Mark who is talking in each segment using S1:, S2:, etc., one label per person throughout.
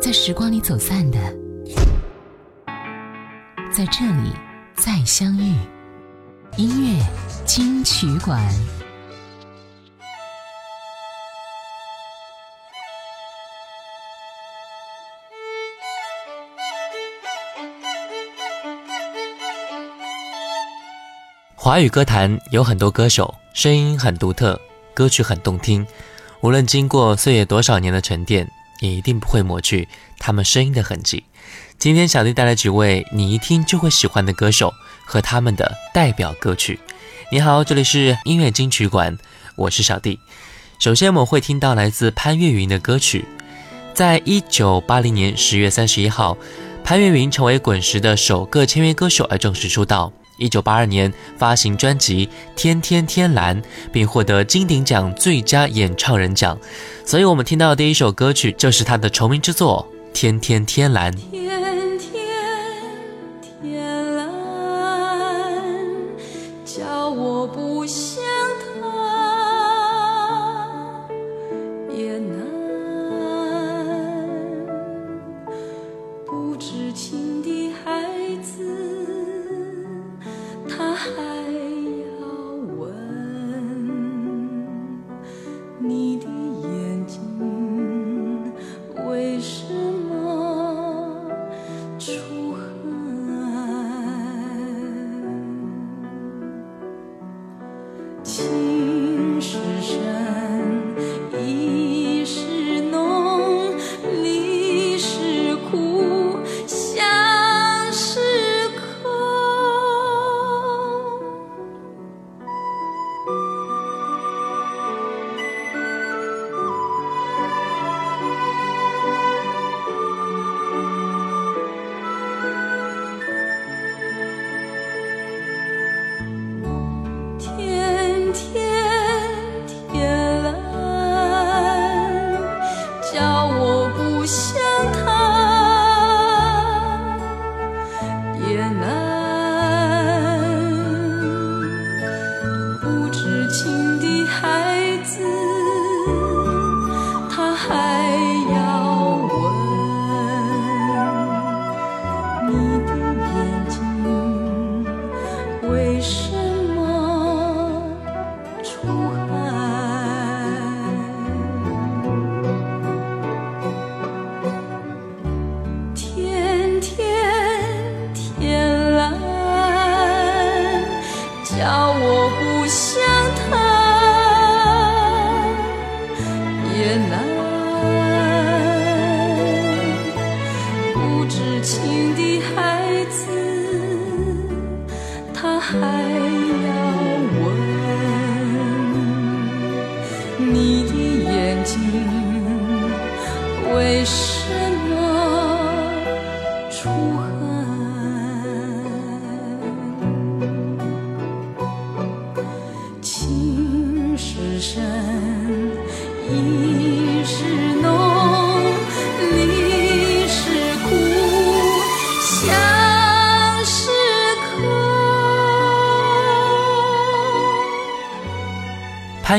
S1: 在时光里走散的，在这里再相遇。音乐金曲馆。
S2: 华语歌坛有很多歌手，声音很独特，歌曲很动听。无论经过岁月多少年的沉淀，也一定不会抹去他们声音的痕迹。今天小弟带来几位你一听就会喜欢的歌手和他们的代表歌曲。你好，这里是音乐金曲馆，我是小弟。首先我们会听到来自潘越云的歌曲。在一九八零年十月三十一号，潘越云成为滚石的首个签约歌手而正式出道。一九八二年发行专辑《天天天蓝》，并获得金鼎奖最佳演唱人奖。所以，我们听到的第一首歌曲就是他的成名之作《天天天蓝》。deixar.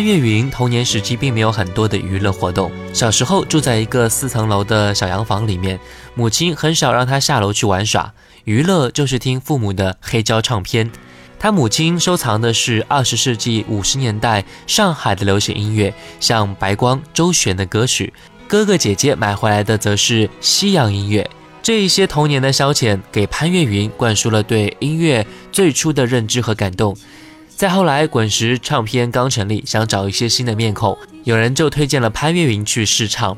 S2: 潘越云童年时期并没有很多的娱乐活动，小时候住在一个四层楼的小洋房里面，母亲很少让他下楼去玩耍，娱乐就是听父母的黑胶唱片。他母亲收藏的是二十世纪五十年代上海的流行音乐，像白光、周璇的歌曲；哥哥姐姐买回来的则是西洋音乐。这一些童年的消遣，给潘越云灌输了对音乐最初的认知和感动。再后来，滚石唱片刚成立，想找一些新的面孔，有人就推荐了潘越云去试唱。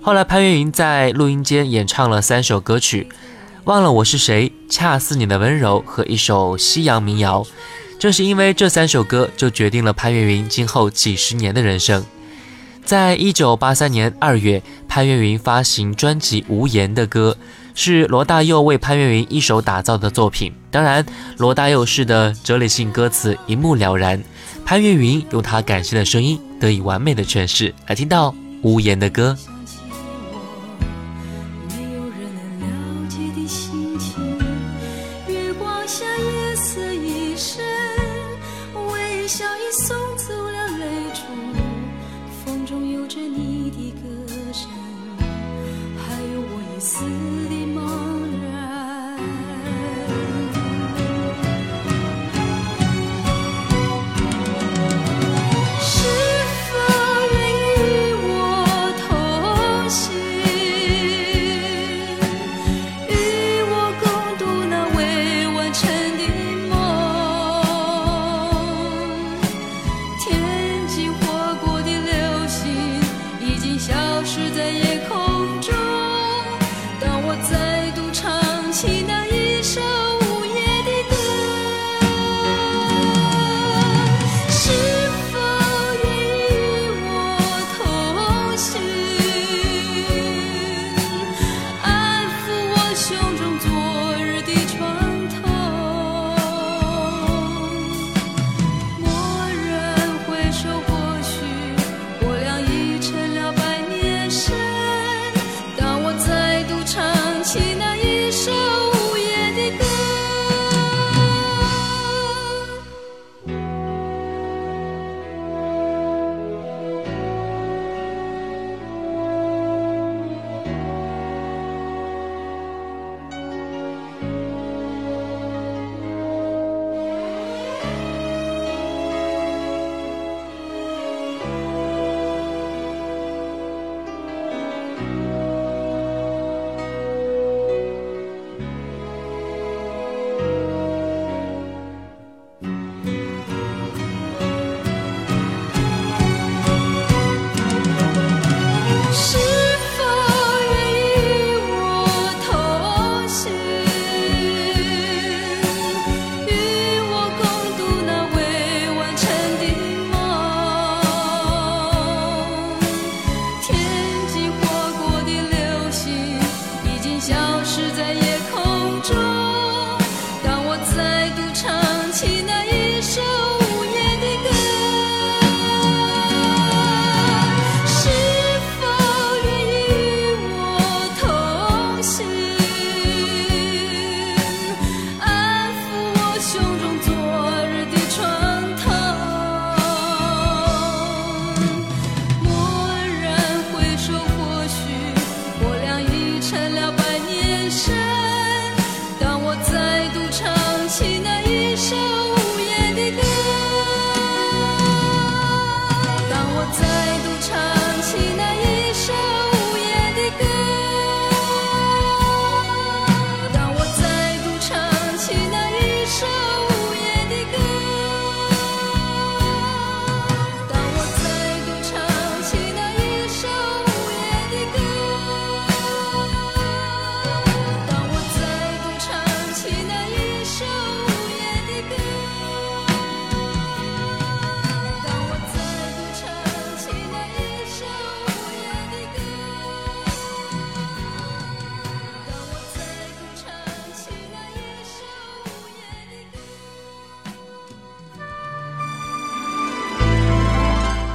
S2: 后来，潘越云在录音间演唱了三首歌曲，《忘了我是谁》、《恰似你的温柔》和一首西洋民谣。正是因为这三首歌，就决定了潘越云今后几十年的人生。在一九八三年二月，潘越云发行专辑《无言的歌》。是罗大佑为潘越云一手打造的作品，当然，罗大佑式的哲理性歌词一目了然，潘越云用他感性的声音得以完美的诠释。来听到无言的歌。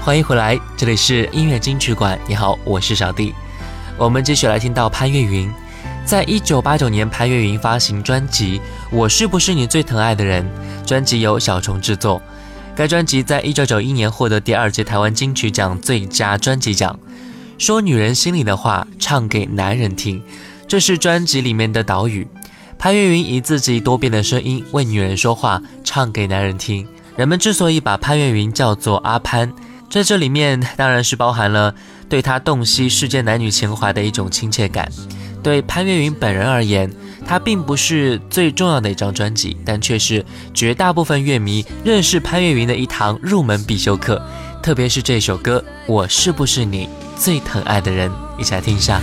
S3: 欢迎回来，这里是音乐金曲馆。你好，我是小弟。我们继续来听到潘越云。在一九八九年，潘越云发行专辑《我是不是你最疼爱的人》，专辑由小虫制作。该专辑在一九九一年获得第二届台湾金曲奖最佳专辑奖。说女人心里的话，唱给男人听，这是专辑里面的导语。潘越云以自己多变的声音为女人说话，唱给男人听。人们之所以把潘越云叫做阿潘。在这里面，当然是包含了对他洞悉世间男女情怀的一种亲切感。对潘越云本人而言，他并不是最重要的一张专辑，但却是绝大部分乐迷认识潘越云的一堂入门必修课。特别是这首歌《我是不是你最疼爱的人》，一起来听一下。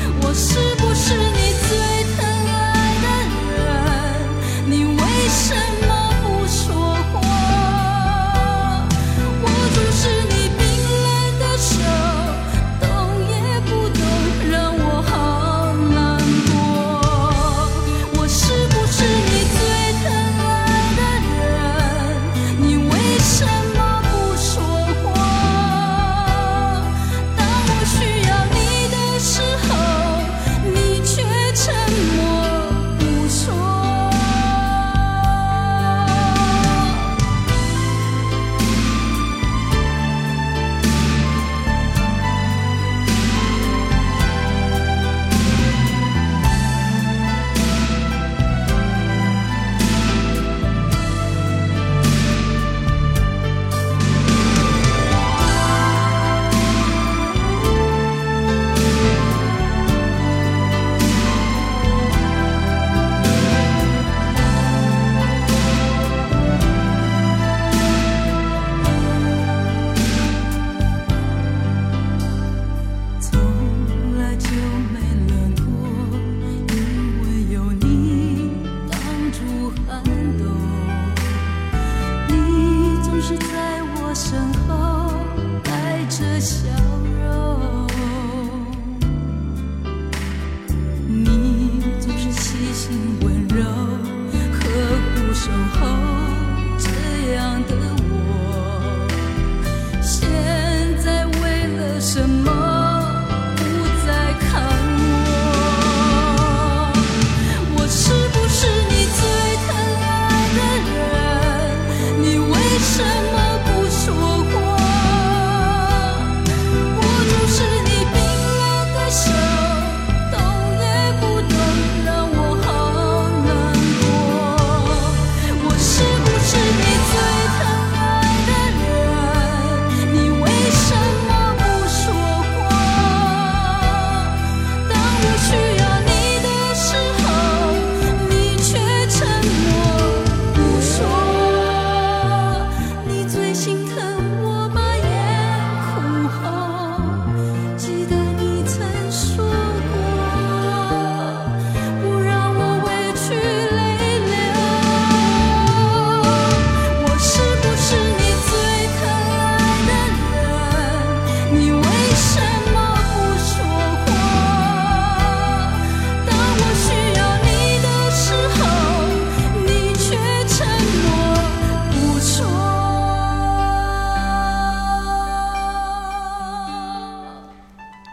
S2: listen.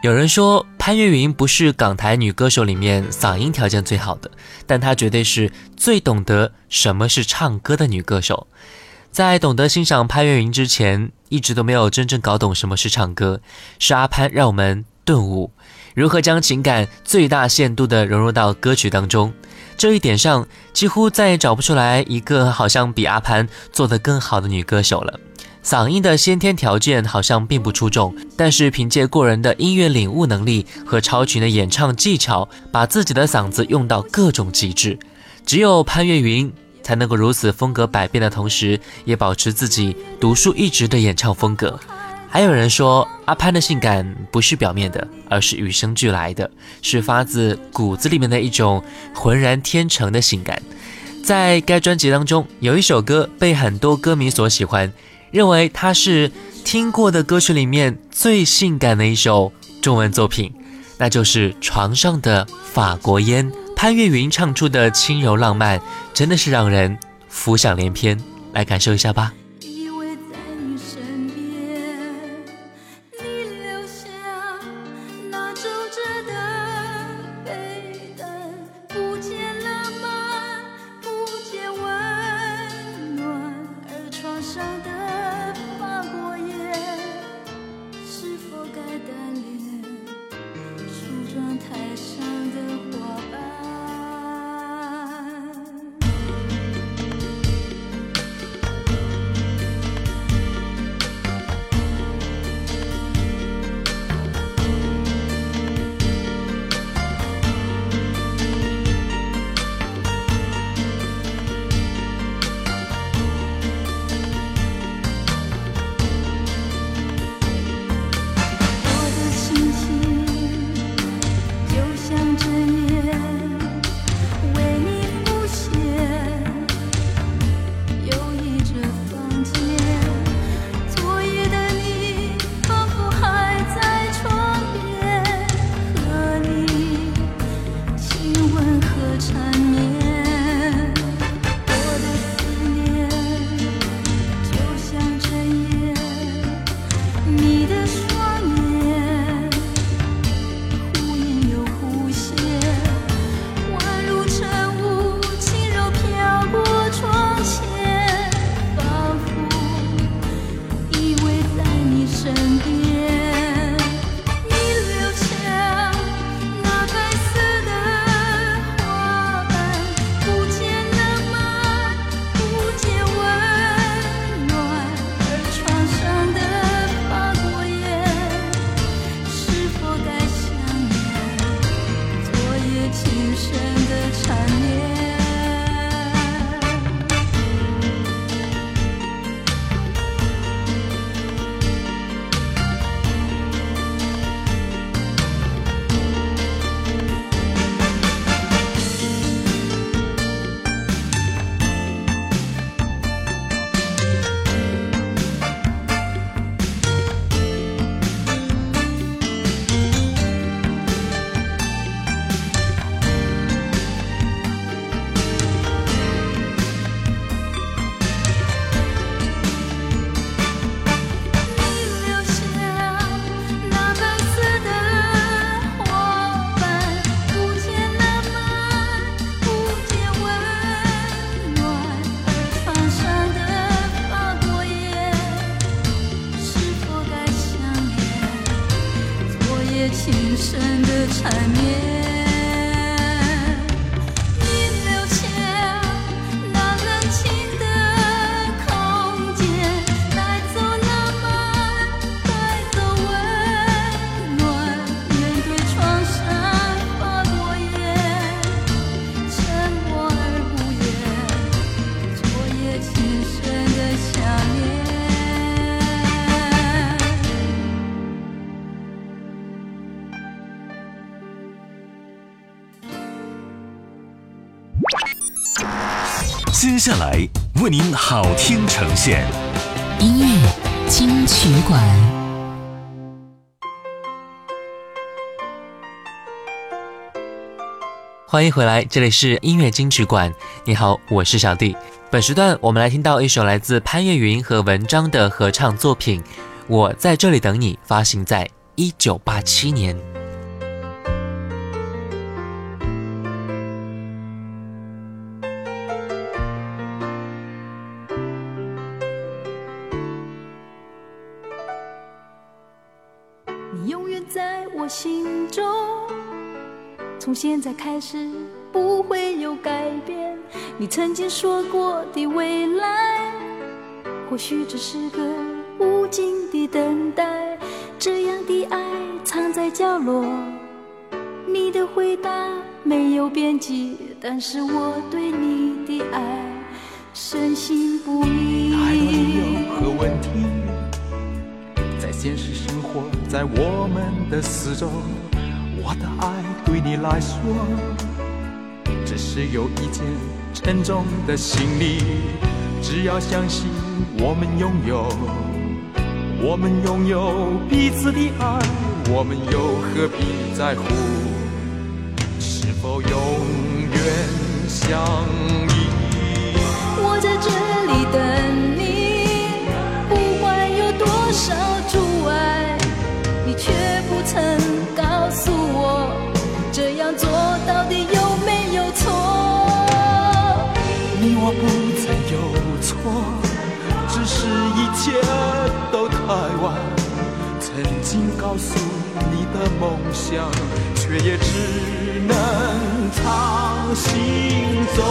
S3: 有人说潘越云不是港台女歌手里面嗓音条件最好的，但她绝对是最懂得什么是唱歌的女歌手。在懂得欣赏潘越云之前，一直都没有真正搞懂什么是唱歌。是阿潘让我们顿悟，如何将情感最大限度地融入到歌曲当中。这一点上，几乎再也找不出来一个好像比阿潘做得更好的女歌手了。嗓音的先天条件好像并不出众，但是凭借过人的音乐领悟能力和超群的演唱技巧，把自己的嗓子用到各种极致。只有潘越云才能够如此风格百变的同时，也保持自己独树一帜的演唱风格。还有人说，阿潘的性感不是表面的，而是与生俱来的，是发自骨子里面的一种浑然天成的性感。在该专辑当中，有一首歌被很多歌迷所喜欢，认为它是听过的歌曲里面最性感的一首中文作品，那就是《床上的法国烟》。潘越云唱出的轻柔浪漫，真的是让人浮想联翩。来感受一下吧。
S2: 缠绵。
S4: 呈现，
S1: 音乐金曲馆，
S3: 欢迎回来，这里是音乐金曲馆。你好，我是小弟。本时段我们来听到一首来自潘越云和文章的合唱作品《我在这里等你》，发行在一九八七年。
S2: 开始不会有改变。你曾经说过的未来，或许只是个无尽的等待。这样的爱藏在角落，你的回答没有边际，但是我对你的爱深信不疑。
S5: 太多理由和问题，在现实生活，在我们的四周，我的爱对你来说，只是有一件沉重的行李。只要相信我们拥有，我们拥有彼此的爱，我们又何必在乎是否永远相依？
S2: 我在这里等有错，
S5: 只是一切都太晚。曾经告诉你的梦想，却也只能藏心中。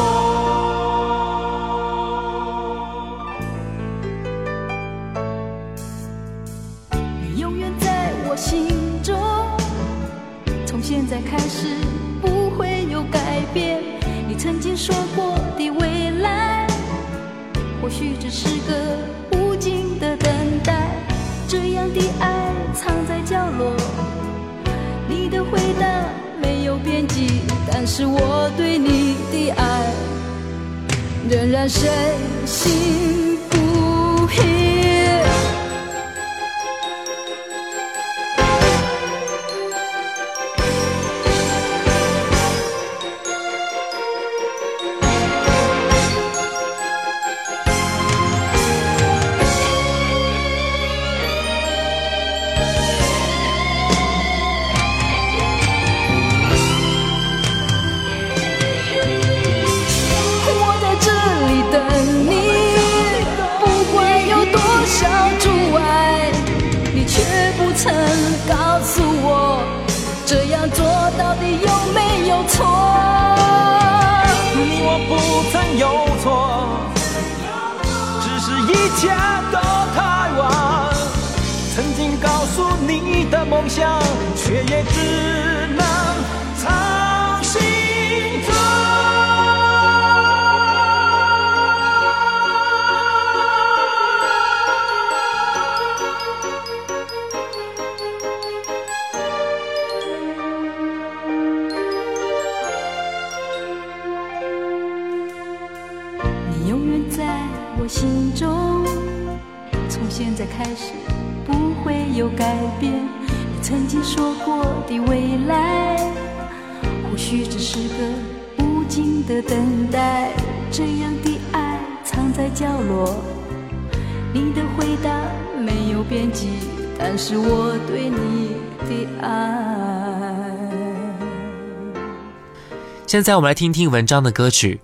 S2: 你永远在我心中，从现在开始不会有改变。你曾经说过的未来，或许只是个无尽的等待。这样的爱藏在角落，你的回答没有边际，但是我对你的爱仍然深信是个无尽的等待。这样的爱藏在角落，你的回答没有边际，但是我对你的爱。
S3: 现在我们来听听文章的歌曲。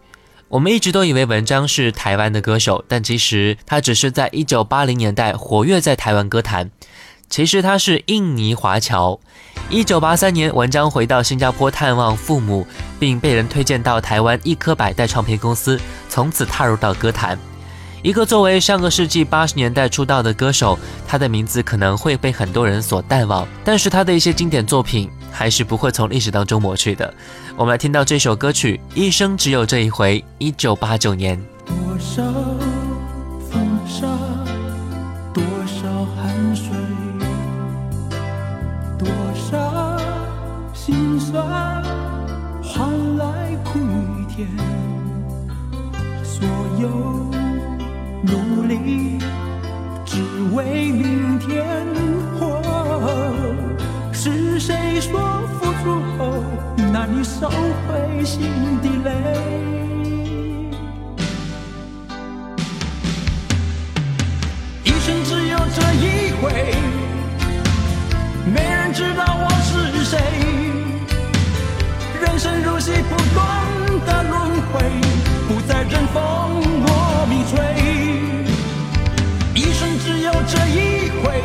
S3: 我们一直都以为文章是台湾的歌手，但其实他只是在一九八零年代活跃在台湾歌坛。其实他是印尼华侨。一九八三年，文章回到新加坡探望父母，并被人推荐到台湾一颗百代唱片公司，从此踏入到歌坛。一个作为上个世纪八十年代出道的歌手，他的名字可能会被很多人所淡忘，但是他的一些经典作品还是不会从历史当中抹去的。我们来听到这首歌曲《一生只有这一回》，一九八九年。
S5: 多少酸，换来苦与甜。所有努力，只为明天。哦，是谁说付出后难以收回心的泪？一生只有这一回，没人知道我是谁。人生如戏不断的轮回，不再任风我迷吹。一生只有这一回，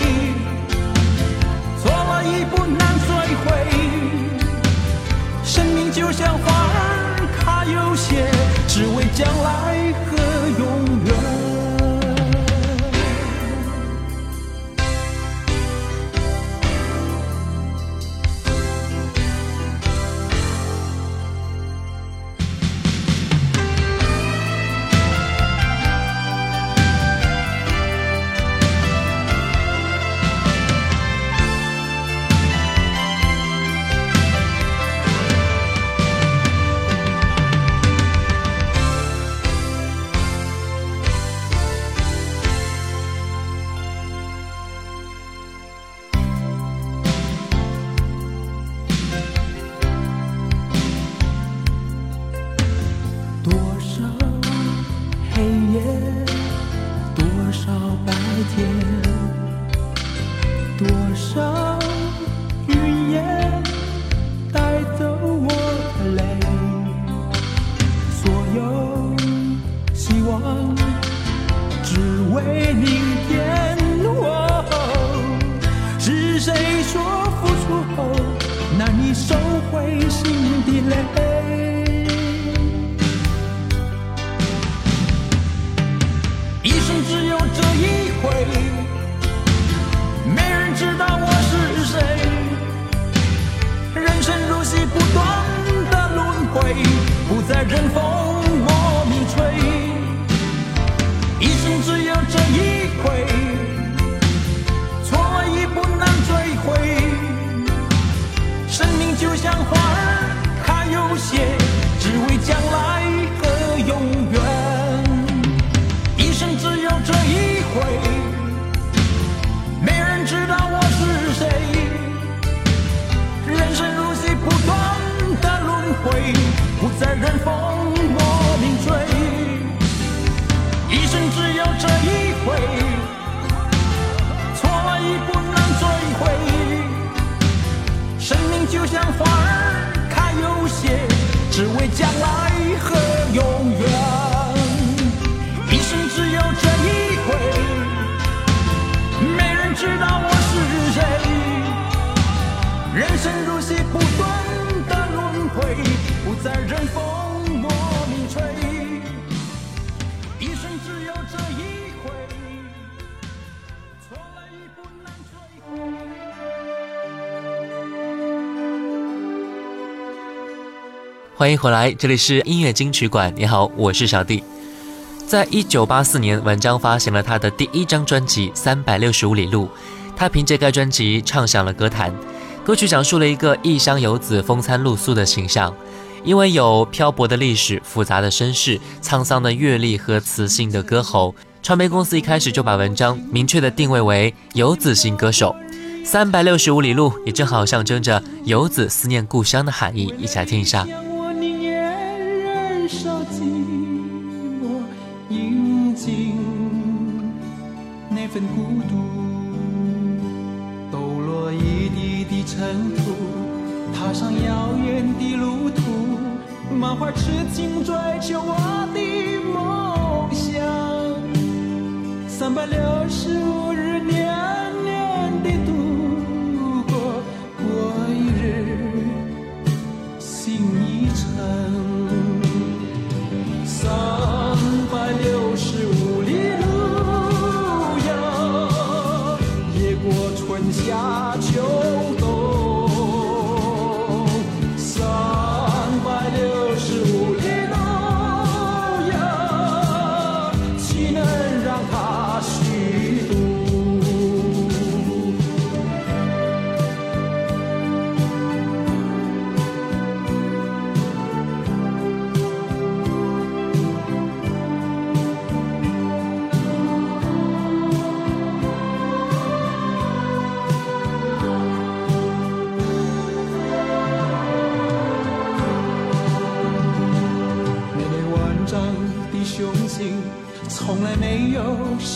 S5: 错了一步难追回。生命就像花儿开有谢，只为将来和开有谢，只为将来和永远。一生只有这一回，没人知道我是谁。人生如戏不断的轮回，不再任风我迷追。一生只有这一回，错了一步难追回。生命就像风，只为将来和永远。一生只有这一回，没人知道我是谁。人生如戏不断的轮回，不再任风莫名吹。一生只有这一
S3: 欢迎回来，这里是音乐金曲馆。你好，我是小弟。在一九八四年，文章发行了他的第一张专辑《三百六十五里路》，他凭借该专辑唱响了歌坛。歌曲讲述了一个异乡游子风餐露宿的形象，因为有漂泊的历史、复杂的身世、沧桑的阅历和磁性的歌喉，传媒公司一开始就把文章明确的定位为游子型歌手。三百六十五里路也正好象征着游子思念故乡的含义，一起来听一下。
S5: 想我宁愿忍受寂寞，饮尽那份孤独，抖落一地的尘土，踏上遥远的路途，满怀痴情追求我的梦想。三百六十五日，年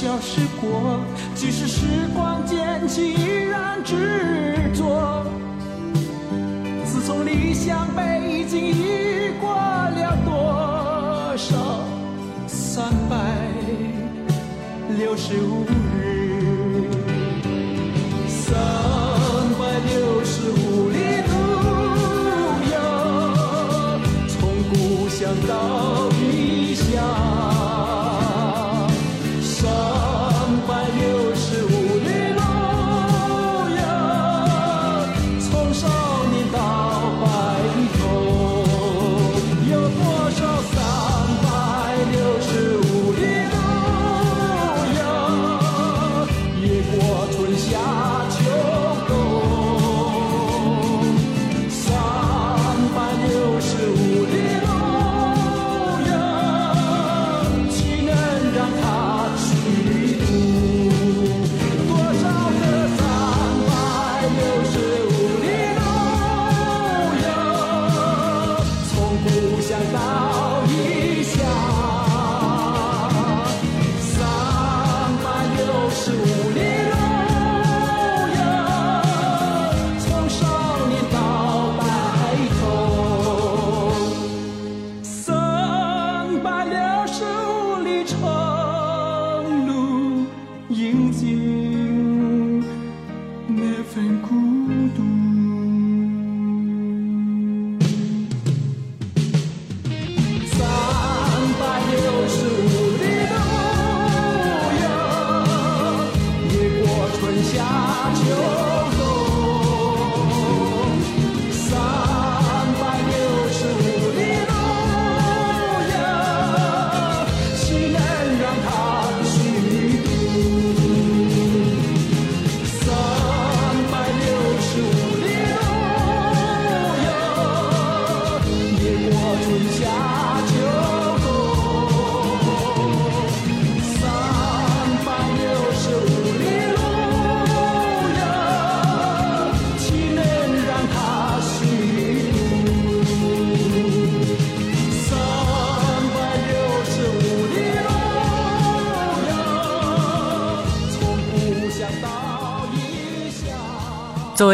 S5: 消失过。即使时光渐去，依然执着。自从理想北京，已过了多少三百六十五过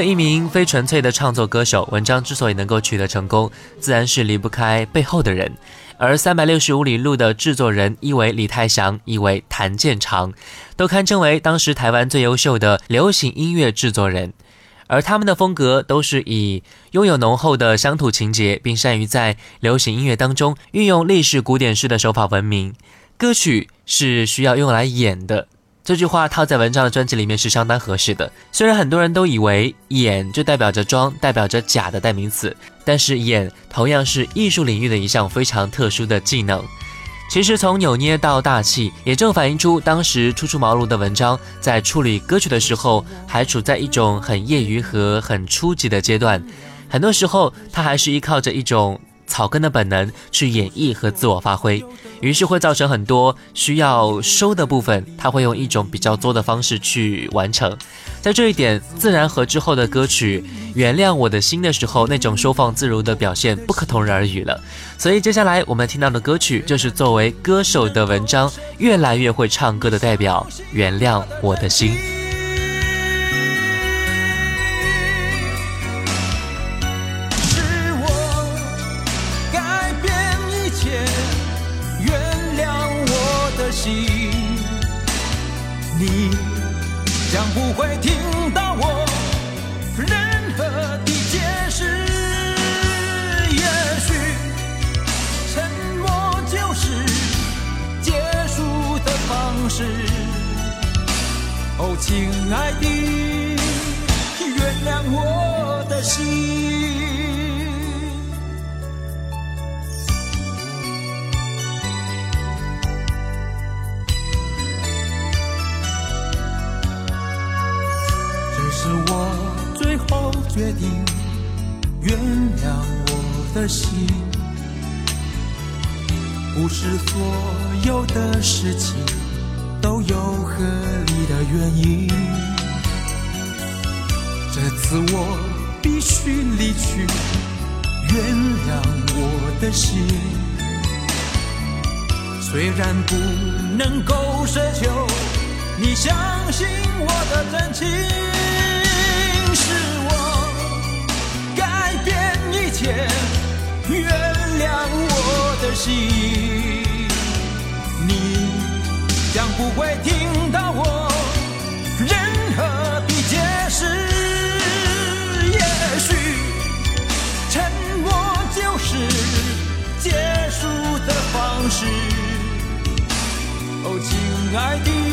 S3: 一名非纯粹的创作歌手，文章之所以能够取得成功，自然是离不开背后的人。而三百六十五里路的制作人，一为李泰祥，一为谭健常，都堪称为当时台湾最优秀的流行音乐制作人。而他们的风格都是以拥有浓厚的乡土情节，并善于在流行音乐当中运用历史古典式的手法闻名。歌曲是需要用来演的，这句话套在文章的专辑里面是相当合适的。虽然很多人都以为演就代表着装，代表着假的代名词，但是演同样是艺术领域的一项非常特殊的技能。其实从扭捏到大气，也正反映出当时初出茅庐的文章在处理歌曲的时候，还处在一种很业余和很初级的阶段。很多时候，他还是依靠着一种草根的本能去演绎和自我发挥，于是会造成很多需要收的部分，他会用一种比较作的方式去完成。在这一点，自然和之后的歌曲《原谅我的心》的时候那种收放自如的表现不可同日而语了。所以接下来我们听到的歌曲，就是作为歌手的文章越来越会唱歌的代表，《原谅我的心》。
S5: 你将不会听到我任何的解释。也许沉默就是结束的方式。哦，亲爱的，原谅我的心。决定原谅我的心不是所有的事情都有合理的原因。这次我必须离去原谅我的心。虽然不能够奢求你相信我的真情。会听到我任何的解释，也许沉默就是结束的方式。哦，亲爱的。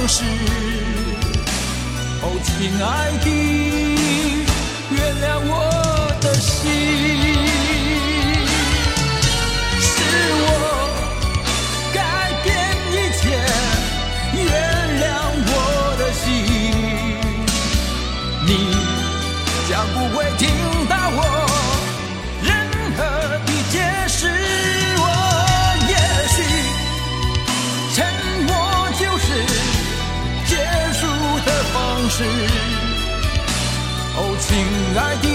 S5: 往事。哦，亲爱的，原谅我的心。I